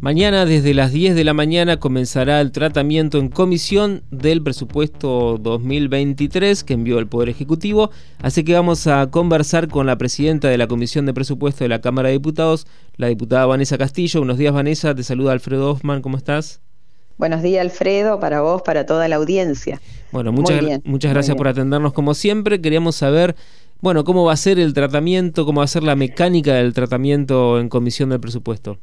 Mañana desde las 10 de la mañana comenzará el tratamiento en comisión del presupuesto 2023 que envió el Poder Ejecutivo, así que vamos a conversar con la presidenta de la Comisión de Presupuesto de la Cámara de Diputados, la diputada Vanessa Castillo. Buenos días Vanessa, te saluda Alfredo Hoffman, ¿cómo estás? Buenos días Alfredo, para vos, para toda la audiencia. Bueno, muchas, muchas gracias por atendernos como siempre. Queríamos saber, bueno, cómo va a ser el tratamiento, cómo va a ser la mecánica del tratamiento en comisión del presupuesto.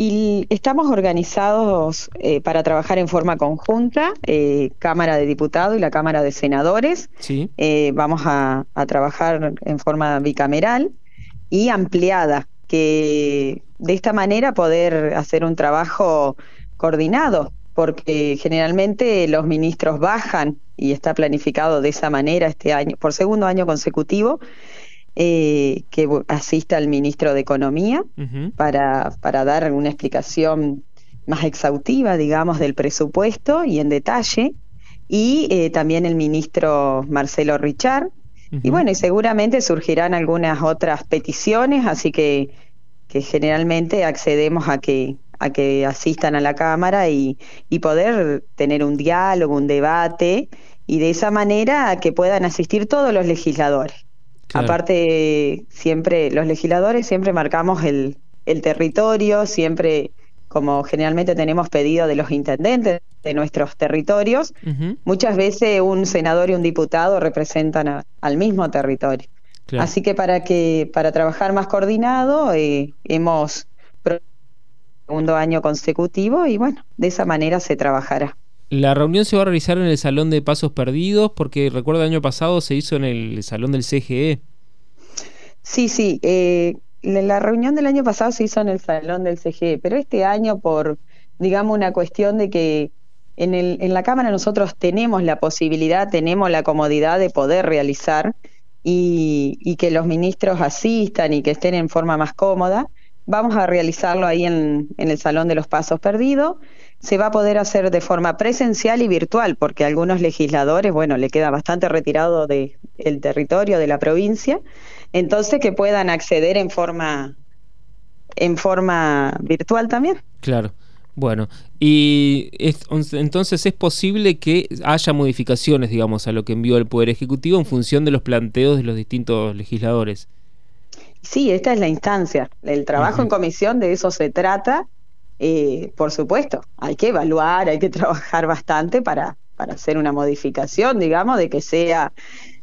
Y estamos organizados eh, para trabajar en forma conjunta, eh, Cámara de Diputados y la Cámara de Senadores. Sí. Eh, vamos a, trabajar en forma bicameral y ampliada, que de esta manera poder hacer un trabajo coordinado, porque generalmente los ministros bajan y está planificado de esa manera este año, por segundo año consecutivo, eh, que asista al ministro de Economía para, para dar una explicación más exhaustiva, digamos, del presupuesto y en detalle, y eh, también el ministro Marcelo Richard. Y bueno, y seguramente surgirán algunas otras peticiones, así que, que generalmente accedemos a que, a que asistan a la Cámara y, y poder tener un diálogo, un debate, y de esa manera que puedan asistir todos los legisladores. Aparte, siempre, los legisladores siempre marcamos el, el territorio, siempre, como generalmente tenemos pedido de los intendentes de nuestros territorios, muchas veces un senador y un diputado representan al mismo territorio. Así que para que para trabajar más coordinado eh, hemos segundo año consecutivo y bueno, de esa manera se trabajará. La reunión se va a realizar en el Salón de Pasos Perdidos porque recuerdo el año pasado se hizo en el Salón del CGE. Sí, sí. Eh, la reunión del año pasado se hizo en el Salón del CGE, pero este año por, digamos, una cuestión de que en, el, en la Cámara nosotros tenemos la posibilidad, tenemos la comodidad de poder realizar y, y que los ministros asistan y que estén en forma más cómoda. Vamos a realizarlo ahí en, el Salón de los Pasos Perdidos se va a poder hacer de forma presencial y virtual, porque algunos legisladores, bueno, le queda bastante retirado del territorio de la provincia, entonces que puedan acceder en forma en forma virtual también. Claro. Bueno, y entonces es posible que haya modificaciones, digamos, a lo que envió el Poder Ejecutivo en función de los planteos de los distintos legisladores. Sí, esta es la instancia. El trabajo en comisión de eso se trata eh, por supuesto, hay que evaluar, hay que trabajar bastante para, para hacer una modificación, digamos, de que sea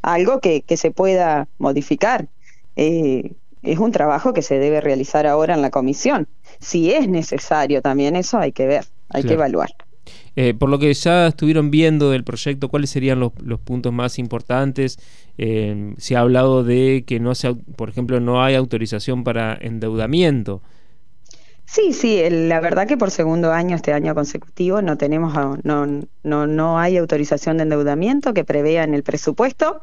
algo que, que se pueda modificar. Eh, es un trabajo que se debe realizar ahora en la comisión. Si es necesario también eso hay que ver, hay que evaluar. Eh, por lo que ya estuvieron viendo del proyecto, ¿cuáles serían los, puntos más importantes? se ha hablado de que no se, por ejemplo, no hay autorización para endeudamiento. Sí, sí, la verdad que por segundo año, este año consecutivo, no tenemos, no, no, no hay autorización de endeudamiento que prevea en el presupuesto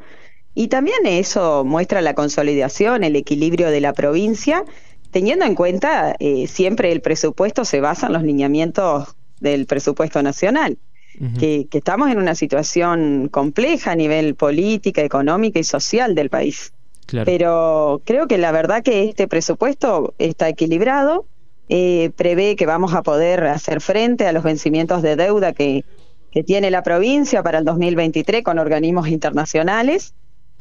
y también eso muestra la consolidación, el equilibrio de la provincia, teniendo en cuenta eh, siempre el presupuesto se basa en los lineamientos del presupuesto nacional. que, que, estamos en una situación compleja a nivel política, económica y social del país. Pero creo que la verdad que este presupuesto está equilibrado, eh, prevé que vamos a poder hacer frente a los vencimientos de deuda que, que tiene la provincia para el 2023 con organismos internacionales.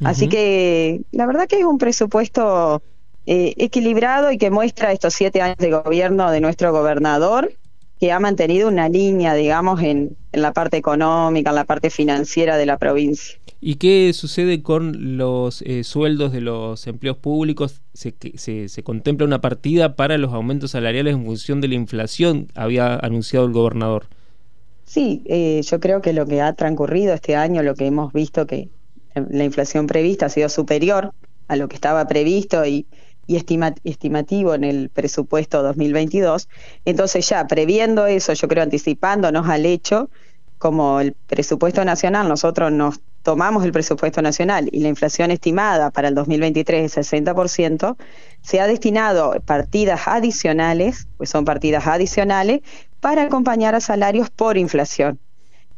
Así que la verdad que es un presupuesto eh, equilibrado y que muestra estos siete años de gobierno de nuestro gobernador, que ha mantenido una línea, digamos, en, en la parte económica, en la parte financiera de la provincia. ¿Y qué sucede con los eh, sueldos de los empleos públicos? Se, se, se, contempla una partida para los aumentos salariales en función de la inflación, había anunciado el gobernador. Sí, eh, yo creo que lo que ha transcurrido este año, lo que hemos visto que la inflación prevista ha sido superior a lo que estaba previsto y, y estimativo en el presupuesto 2022. Entonces ya previendo eso, yo creo anticipándonos al hecho, como el presupuesto nacional, nosotros nos tomamos el presupuesto nacional y la inflación estimada para el 2023 es 60%, se ha destinado partidas adicionales, pues son partidas adicionales, para acompañar a salarios por inflación.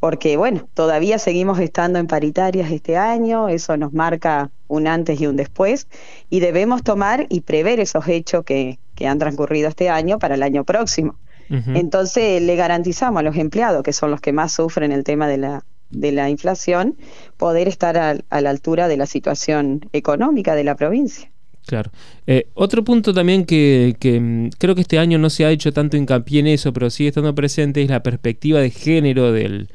Porque, bueno, todavía seguimos estando en paritarias este año, eso nos marca un antes y un después, y debemos tomar y prever esos hechos que, que han transcurrido este año para el año próximo. Entonces le garantizamos a los empleados, que son los que más sufren el tema de la, de la inflación, poder estar a, la altura de la situación económica de la provincia. Claro. Eh, otro punto también que, que, mm, creo que este año no se ha hecho tanto hincapié en eso, pero sigue estando presente, es la perspectiva de género del,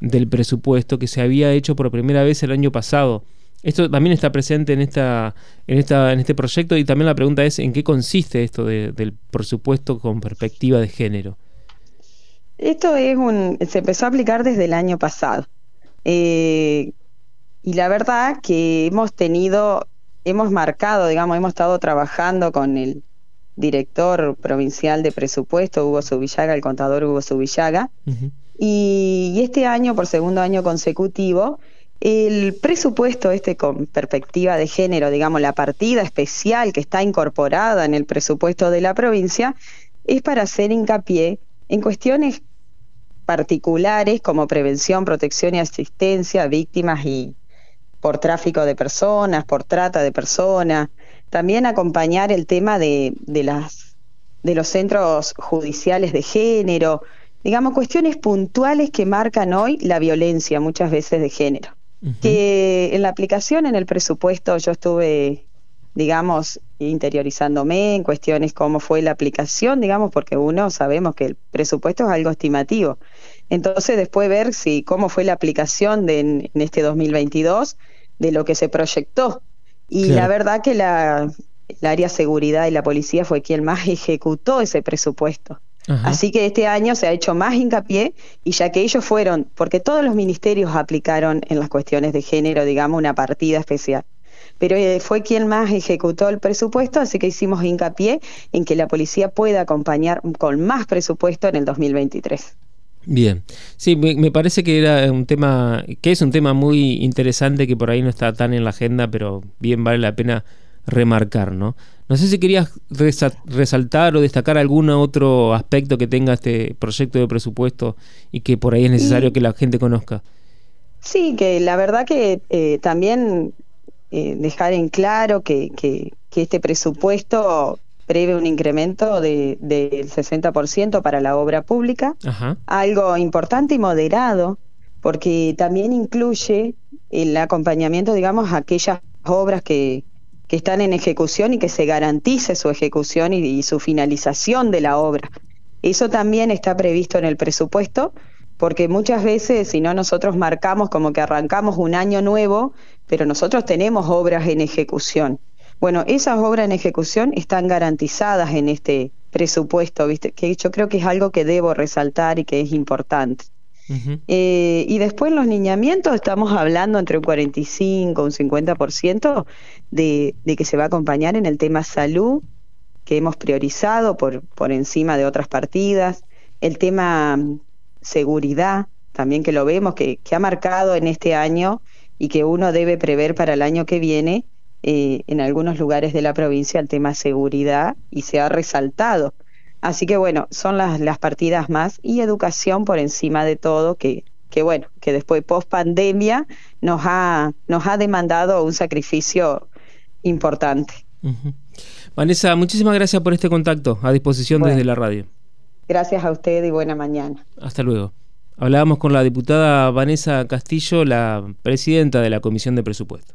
del presupuesto que se había hecho por primera vez el año pasado. Esto también está presente en esta, en esta, en este proyecto y también la pregunta es en qué consiste esto del presupuesto con perspectiva de género. Esto es un, se empezó a aplicar desde el año pasado. Eh, y la verdad que hemos tenido, hemos marcado, digamos, hemos estado trabajando con el director provincial de presupuesto, Hugo Subillaga, el contador Hugo Subillaga, y, este año, por segundo año consecutivo, el presupuesto este con perspectiva de género, digamos, la partida especial que está incorporada en el presupuesto de la provincia, es para hacer hincapié en cuestiones particulares como prevención, protección y asistencia a víctimas y por tráfico de personas, por trata de personas, también acompañar el tema de, de las de los centros judiciales de género, digamos, cuestiones puntuales que marcan hoy la violencia muchas veces de género. Que en la aplicación, en el presupuesto, yo estuve, digamos, interiorizándome en cuestiones cómo fue la aplicación, digamos, porque uno sabemos que el presupuesto es algo estimativo. Entonces, después ver si cómo fue la aplicación de, en, este 2022 de lo que se proyectó. Y la verdad que la, área seguridad y la policía fue quien más ejecutó ese presupuesto. Así que este año se ha hecho más hincapié y ya que ellos fueron, porque todos los ministerios aplicaron en las cuestiones de género, digamos, una partida especial. Pero eh, fue quien más ejecutó el presupuesto, así que hicimos hincapié en que la policía pueda acompañar con más presupuesto en el 2023. Bien, sí, me, parece que era un tema, que es un tema muy interesante que por ahí no está tan en la agenda, pero bien vale la pena remarcar, ¿no? No sé si querías resaltar o destacar algún otro aspecto que tenga este proyecto de presupuesto y que por ahí es necesario que la gente conozca. Sí, que la verdad que eh, también eh, dejar en claro que, que, este presupuesto prevé un incremento del 60% para la obra pública, algo importante y moderado, porque también incluye el acompañamiento, digamos, a aquellas obras que, que están en ejecución y que se garantice su ejecución y, su finalización de la obra. Eso también está previsto en el presupuesto, porque muchas veces, si no, nosotros marcamos como que arrancamos un año nuevo, pero nosotros tenemos obras en ejecución. Bueno, esas obras en ejecución están garantizadas en este presupuesto, ¿viste? que yo creo que es algo que debo resaltar y que es importante. Eh, y después los niñamientos estamos hablando entre un 45 y un 50% de, de que se va a acompañar en el tema salud, que hemos priorizado por, por encima de otras partidas, el tema mm, seguridad, también que lo vemos, que, que ha marcado en este año y que uno debe prever para el año que viene eh, en algunos lugares de la provincia el tema seguridad y se ha resaltado Así que bueno, son las, las partidas más y educación por encima de todo, que, que bueno, que después post pandemia nos ha, nos ha demandado un sacrificio importante. Vanessa, muchísimas gracias por este contacto a disposición desde la radio. Gracias a usted y buena mañana. Hasta luego. Hablábamos con la diputada Vanessa Castillo, la presidenta de la Comisión de Presupuesto.